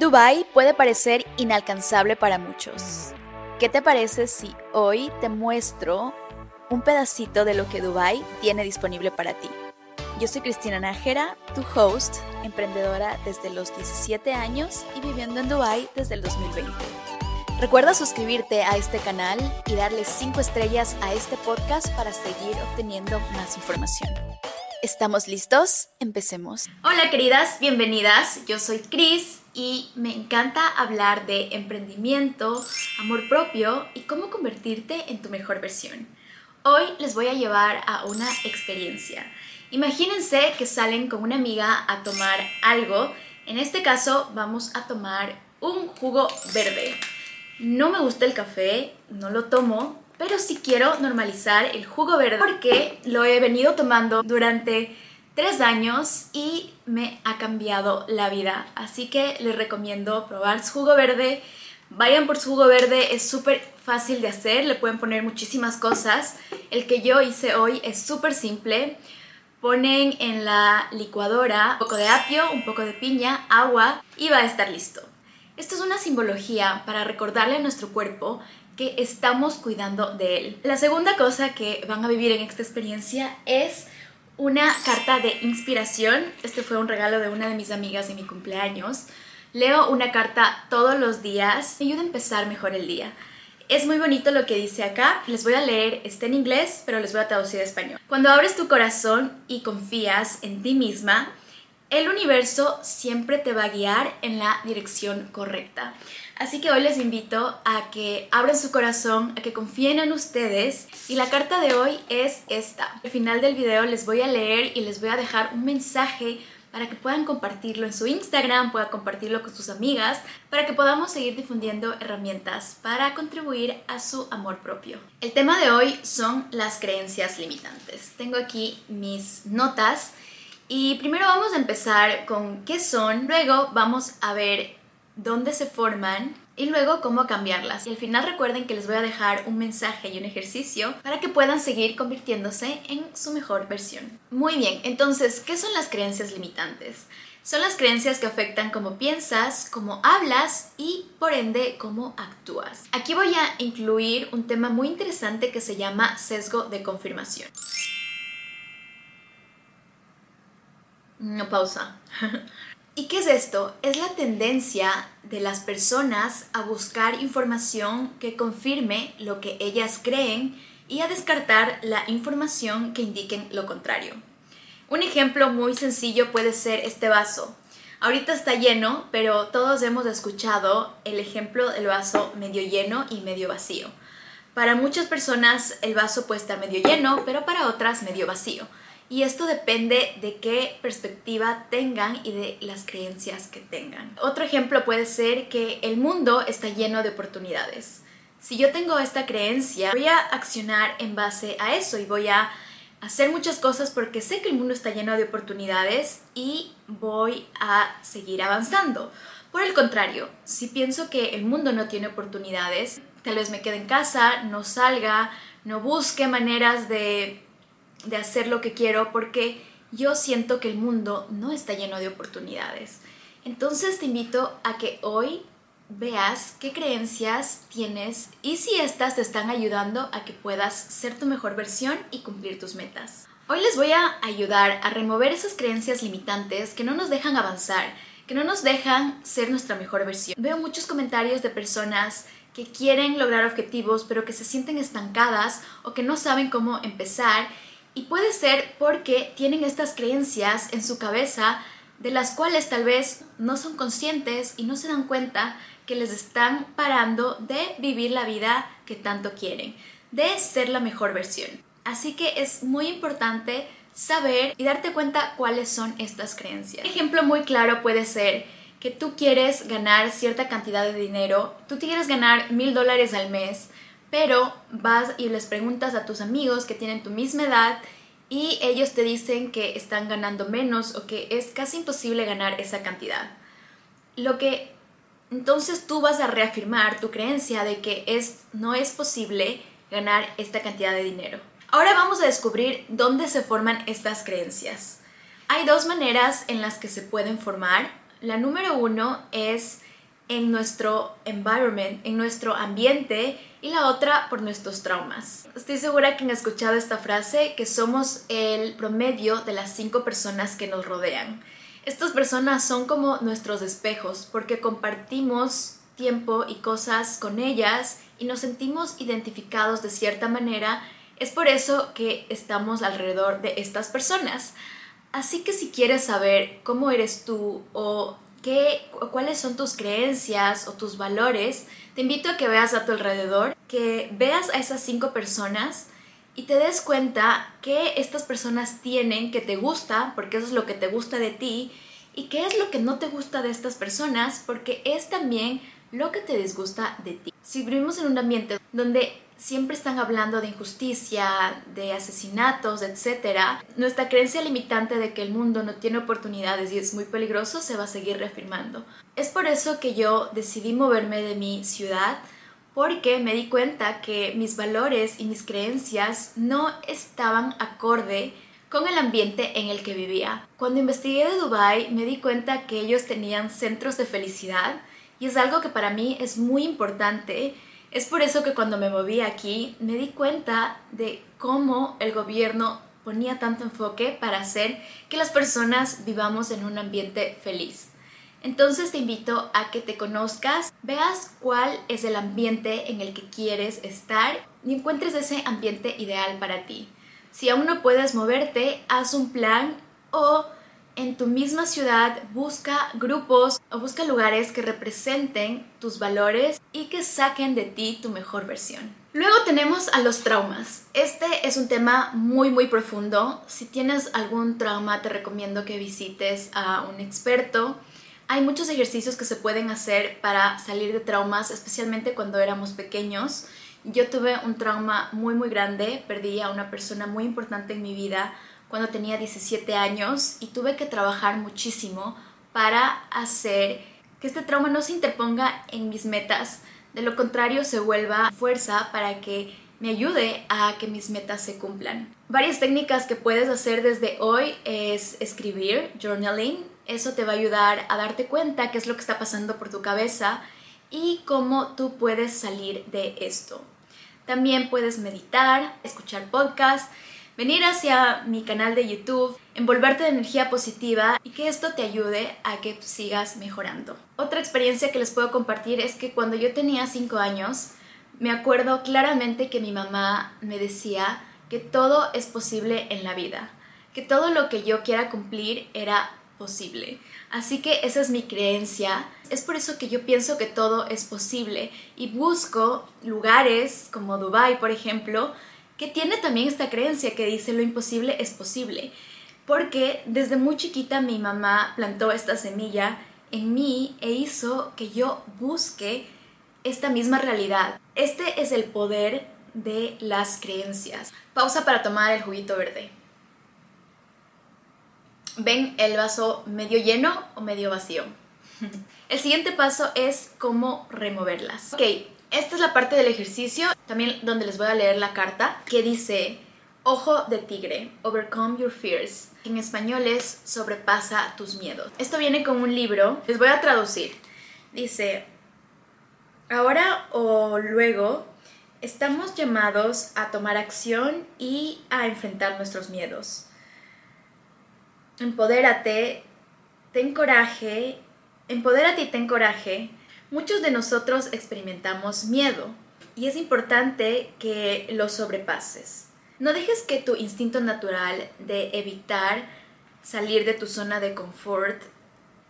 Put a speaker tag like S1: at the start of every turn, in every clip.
S1: Dubai puede parecer inalcanzable para muchos. ¿Qué te parece si hoy te muestro un pedacito de lo que Dubai tiene disponible para ti? Yo soy Cristina Nájera, tu host, emprendedora desde los 17 años y viviendo en Dubai desde el 2020. Recuerda suscribirte a este canal y darle 5 estrellas a este podcast para seguir obteniendo más información. ¿Estamos listos? Empecemos. Hola queridas, bienvenidas. Yo soy Cris y me encanta hablar de emprendimiento, amor propio y cómo convertirte en tu mejor versión. Hoy les voy a llevar a una experiencia. Imagínense que salen con una amiga a tomar algo. En este caso vamos a tomar un jugo verde. No me gusta el café, no lo tomo, pero sí quiero normalizar el jugo verde porque lo he venido tomando durante tres años y me ha cambiado la vida. Así que les recomiendo probar su jugo verde. Vayan por su jugo verde, es súper fácil de hacer, le pueden poner muchísimas cosas. El que yo hice hoy es súper simple. Ponen en la licuadora un poco de apio, un poco de piña, agua y va a estar listo. Esto es una simbología para recordarle a nuestro cuerpo que estamos cuidando de él. La segunda cosa que van a vivir en esta experiencia es una carta de inspiración. Este fue un regalo de una de mis amigas de mi cumpleaños. Leo una carta todos los días. Me ayuda a empezar mejor el día. Es muy bonito lo que dice acá. Les voy a leer, está en inglés, pero les voy a traducir a español. Cuando abres tu corazón y confías en ti misma, el universo siempre te va a guiar en la dirección correcta. Así que hoy les invito a que abran su corazón, a que confíen en ustedes. Y la carta de hoy es esta. Al final del video les voy a leer y les voy a dejar un mensaje para que puedan compartirlo en su Instagram, puedan compartirlo con sus amigas, para que podamos seguir difundiendo herramientas para contribuir a su amor propio. El tema de hoy son las creencias limitantes. Tengo aquí mis notas y primero vamos a empezar con qué son, luego vamos a ver dónde se forman y luego cómo cambiarlas. Y al final recuerden que les voy a dejar un mensaje y un ejercicio para que puedan seguir convirtiéndose en su mejor versión. Muy bien, entonces, ¿qué son las creencias limitantes? Son las creencias que afectan cómo piensas, cómo hablas y por ende cómo actúas. Aquí voy a incluir un tema muy interesante que se llama sesgo de confirmación. No pausa. ¿Y qué es esto? Es la tendencia de las personas a buscar información que confirme lo que ellas creen y a descartar la información que indiquen lo contrario. Un ejemplo muy sencillo puede ser este vaso. Ahorita está lleno, pero todos hemos escuchado el ejemplo del vaso medio lleno y medio vacío. Para muchas personas el vaso puede estar medio lleno, pero para otras medio vacío. Y esto depende de qué perspectiva tengan y de las creencias que tengan. Otro ejemplo puede ser que el mundo está lleno de oportunidades. Si yo tengo esta creencia, voy a accionar en base a eso y voy a hacer muchas cosas porque sé que el mundo está lleno de oportunidades y voy a seguir avanzando. Por el contrario, si pienso que el mundo no tiene oportunidades, tal vez me quede en casa, no salga, no busque maneras de de hacer lo que quiero porque yo siento que el mundo no está lleno de oportunidades. Entonces te invito a que hoy veas qué creencias tienes y si estas te están ayudando a que puedas ser tu mejor versión y cumplir tus metas. Hoy les voy a ayudar a remover esas creencias limitantes que no nos dejan avanzar, que no nos dejan ser nuestra mejor versión. Veo muchos comentarios de personas que quieren lograr objetivos pero que se sienten estancadas o que no saben cómo empezar y puede ser porque tienen estas creencias en su cabeza de las cuales tal vez no son conscientes y no se dan cuenta que les están parando de vivir la vida que tanto quieren, de ser la mejor versión. Así que es muy importante saber y darte cuenta cuáles son estas creencias. Un ejemplo muy claro puede ser que tú quieres ganar cierta cantidad de dinero, tú quieres ganar mil dólares al mes, pero vas y les preguntas a tus amigos que tienen tu misma edad y ellos te dicen que están ganando menos o que es casi imposible ganar esa cantidad. Lo que entonces tú vas a reafirmar tu creencia de que es, no es posible ganar esta cantidad de dinero. Ahora vamos a descubrir dónde se forman estas creencias. Hay dos maneras en las que se pueden formar. La número uno es en nuestro environment, en nuestro ambiente y la otra por nuestros traumas. Estoy segura que han escuchado esta frase que somos el promedio de las cinco personas que nos rodean. Estas personas son como nuestros espejos porque compartimos tiempo y cosas con ellas y nos sentimos identificados de cierta manera. Es por eso que estamos alrededor de estas personas. Así que si quieres saber cómo eres tú o qué, cuáles son tus creencias o tus valores, te invito a que veas a tu alrededor, que veas a esas cinco personas y te des cuenta que estas personas tienen que te gusta, porque eso es lo que te gusta de ti, y qué es lo que no te gusta de estas personas, porque es también lo que te disgusta de ti. Si vivimos en un ambiente donde siempre están hablando de injusticia, de asesinatos, etc., nuestra creencia limitante de que el mundo no tiene oportunidades y es muy peligroso se va a seguir reafirmando. Es por eso que yo decidí moverme de mi ciudad porque me di cuenta que mis valores y mis creencias no estaban acorde con el ambiente en el que vivía. Cuando investigué de Dubai me di cuenta que ellos tenían centros de felicidad y es algo que para mí es muy importante. Es por eso que cuando me moví aquí me di cuenta de cómo el gobierno ponía tanto enfoque para hacer que las personas vivamos en un ambiente feliz. Entonces te invito a que te conozcas, veas cuál es el ambiente en el que quieres estar y encuentres ese ambiente ideal para ti. Si aún no puedes moverte, haz un plan o en tu misma ciudad busca grupos o busca lugares que representen tus valores y que saquen de ti tu mejor versión. Luego tenemos a los traumas. Este es un tema muy muy profundo. Si tienes algún trauma te recomiendo que visites a un experto. Hay muchos ejercicios que se pueden hacer para salir de traumas, especialmente cuando éramos pequeños. Yo tuve un trauma muy muy grande, perdí a una persona muy importante en mi vida cuando tenía 17 años y tuve que trabajar muchísimo para hacer que este trauma no se interponga en mis metas, de lo contrario se vuelva fuerza para que me ayude a que mis metas se cumplan. Varias técnicas que puedes hacer desde hoy es escribir, journaling. Eso te va a ayudar a darte cuenta qué es lo que está pasando por tu cabeza y cómo tú puedes salir de esto. También puedes meditar, escuchar podcasts venir hacia mi canal de YouTube, envolverte de energía positiva y que esto te ayude a que sigas mejorando. Otra experiencia que les puedo compartir es que cuando yo tenía 5 años, me acuerdo claramente que mi mamá me decía que todo es posible en la vida, que todo lo que yo quiera cumplir era posible. Así que esa es mi creencia. Es por eso que yo pienso que todo es posible y busco lugares como Dubai, por ejemplo, que tiene también esta creencia que dice lo imposible es posible. Porque desde muy chiquita mi mamá plantó esta semilla en mí e hizo que yo busque esta misma realidad. Este es el poder de las creencias. Pausa para tomar el juguito verde. ¿Ven el vaso medio lleno o medio vacío? El siguiente paso es cómo removerlas. Ok, esta es la parte del ejercicio, también donde les voy a leer la carta, que dice, Ojo de tigre, Overcome Your Fears. En español es Sobrepasa tus miedos. Esto viene con un libro, les voy a traducir. Dice, ahora o luego estamos llamados a tomar acción y a enfrentar nuestros miedos. Empodérate, ten coraje, empodérate y ten coraje Muchos de nosotros experimentamos miedo y es importante que lo sobrepases. No dejes que tu instinto natural de evitar salir de tu zona de confort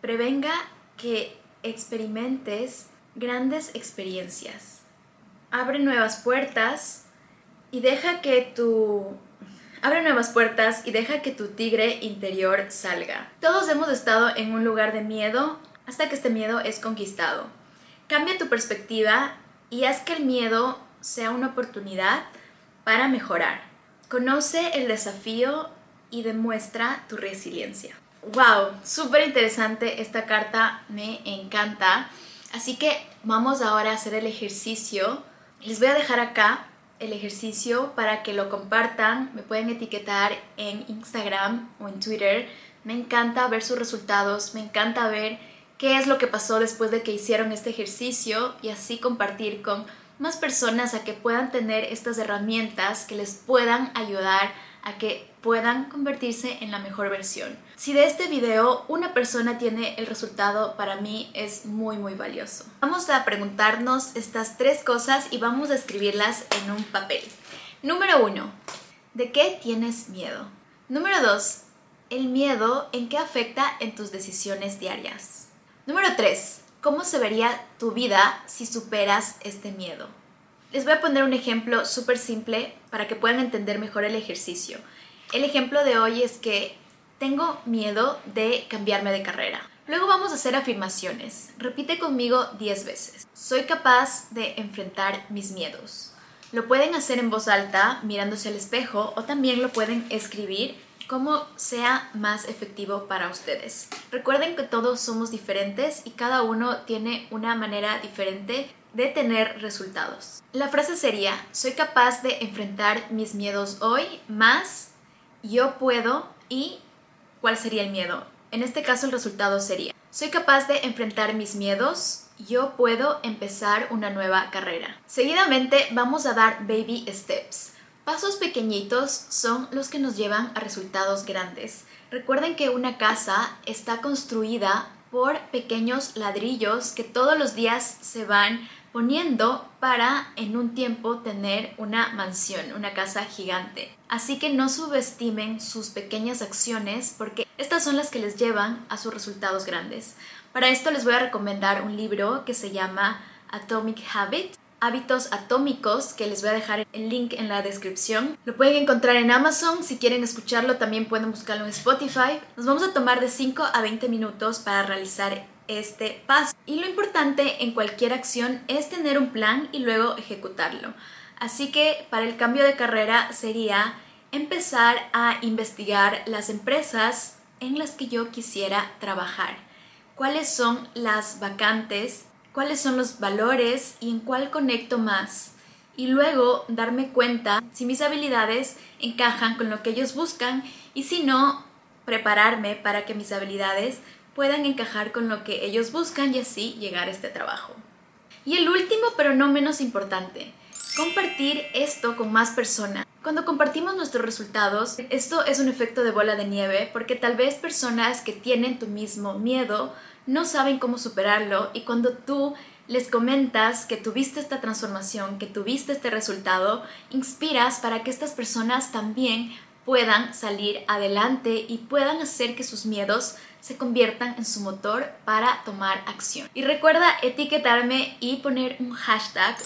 S1: prevenga que experimentes grandes experiencias. Abre nuevas puertas y deja que tu abre nuevas puertas y deja que tu tigre interior salga. Todos hemos estado en un lugar de miedo hasta que este miedo es conquistado. Cambia tu perspectiva y haz que el miedo sea una oportunidad para mejorar. Conoce el desafío y demuestra tu resiliencia. ¡Wow! Súper interesante esta carta, me encanta. Así que vamos ahora a hacer el ejercicio. Les voy a dejar acá el ejercicio para que lo compartan. Me pueden etiquetar en Instagram o en Twitter. Me encanta ver sus resultados, me encanta ver qué es lo que pasó después de que hicieron este ejercicio y así compartir con más personas a que puedan tener estas herramientas que les puedan ayudar a que puedan convertirse en la mejor versión. Si de este video una persona tiene el resultado, para mí es muy muy valioso. Vamos a preguntarnos estas tres cosas y vamos a escribirlas en un papel. Número uno, ¿de qué tienes miedo? Número dos, el miedo en qué afecta en tus decisiones diarias. Número tres, ¿cómo se vería tu vida si superas este miedo? Les voy a poner un ejemplo súper simple para que puedan entender mejor el ejercicio. El ejemplo de hoy es que tengo miedo de cambiarme de carrera. Luego vamos a hacer afirmaciones. Repite conmigo 10 veces. Soy capaz de enfrentar mis miedos. Lo pueden hacer en voz alta, mirándose al espejo, o también lo pueden escribir como sea más efectivo para ustedes. Recuerden que todos somos diferentes y cada uno tiene una manera diferente de tener resultados. La frase sería, soy capaz de enfrentar mis miedos hoy más yo puedo y ¿cuál sería el miedo? En este caso el resultado sería, soy capaz de enfrentar mis miedos, yo puedo empezar una nueva carrera. Seguidamente vamos a dar baby steps. Pasos pequeñitos son los que nos llevan a resultados grandes. Recuerden que una casa está construida por pequeños ladrillos que todos los días se van poniendo para en un tiempo tener una mansión, una casa gigante. Así que no subestimen sus pequeñas acciones porque estas son las que les llevan a sus resultados grandes. Para esto les voy a recomendar un libro que se llama Atomic Habit. Hábitos atómicos, que les voy a dejar el link en la descripción. Lo pueden encontrar en Amazon, si quieren escucharlo también pueden buscarlo en Spotify. Nos vamos a tomar de 5 a 20 minutos para realizar este paso. Y lo importante en cualquier acción es tener un plan y luego ejecutarlo. Así que para el cambio de carrera sería empezar a investigar las empresas en las que yo quisiera trabajar. ¿Cuáles son las vacantes? ¿Cuáles son los valores y en cuál conecto más? Y luego darme cuenta si mis habilidades encajan con lo que ellos buscan y si no, prepararme para que mis habilidades puedan encajar con lo que ellos buscan y así llegar a este trabajo. Y el último, pero no menos importante, compartir esto con más personas. Cuando compartimos nuestros resultados, esto es un efecto de bola de nieve porque tal vez personas que tienen tu mismo miedo no saben cómo superarlo y cuando tú les comentas que tuviste esta transformación, que tuviste este resultado, inspiras para que estas personas también puedan salir adelante y puedan hacer que sus miedos se conviertan en su motor para tomar acción. Y recuerda etiquetarme y poner un hashtag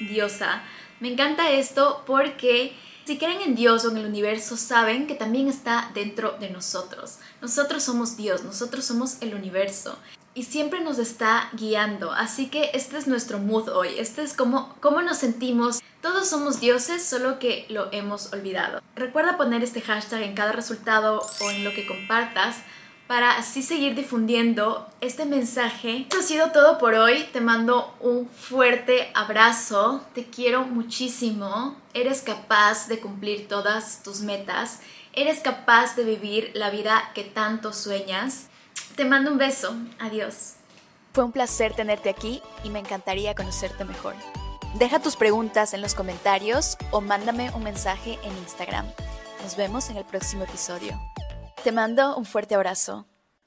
S1: diosa. Me encanta esto porque si creen en Dios o en el universo saben que también está dentro de nosotros. Nosotros somos Dios, nosotros somos el universo y siempre nos está guiando. Así que este es nuestro mood hoy. Este es como cómo nos sentimos. Todos somos dioses, solo que lo hemos olvidado. Recuerda poner este hashtag en cada resultado o en lo que compartas para así seguir difundiendo este mensaje. Esto ha sido todo por hoy. Te mando un fuerte abrazo. Te quiero muchísimo. Eres capaz de cumplir todas tus metas. Eres capaz de vivir la vida que tanto sueñas. Te mando un beso. Adiós.
S2: Fue un placer tenerte aquí y me encantaría conocerte mejor. Deja tus preguntas en los comentarios o mándame un mensaje en Instagram. Nos vemos en el próximo episodio. Te mando un fuerte abrazo.